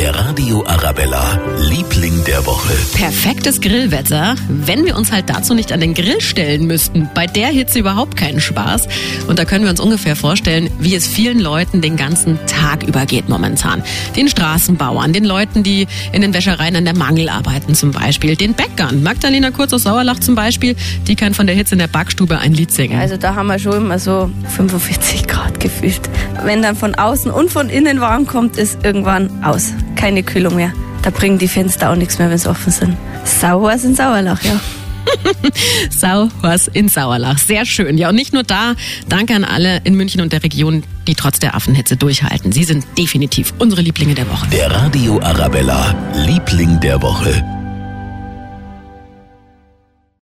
Der Radio Arabella, Liebling der Woche. Perfektes Grillwetter, wenn wir uns halt dazu nicht an den Grill stellen müssten. Bei der Hitze überhaupt keinen Spaß. Und da können wir uns ungefähr vorstellen, wie es vielen Leuten den ganzen Tag übergeht momentan. Den Straßenbauern, den Leuten, die in den Wäschereien an der Mangel arbeiten zum Beispiel, den Bäckern. Magdalena Kurz aus Sauerlach zum Beispiel, die kann von der Hitze in der Backstube ein Lied singen. Also da haben wir schon immer so 45 Grad gefühlt. Wenn dann von außen und von innen warm kommt, ist irgendwann aus. Keine Kühlung mehr. Da bringen die Fenster auch nichts mehr, wenn sie offen sind. Sauer sind Sauerlach, ja. Sauhors in Sauerlach. Sehr schön. Ja, und nicht nur da. Danke an alle in München und der Region, die trotz der Affenhitze durchhalten. Sie sind definitiv unsere Lieblinge der Woche. Der Radio Arabella, Liebling der Woche.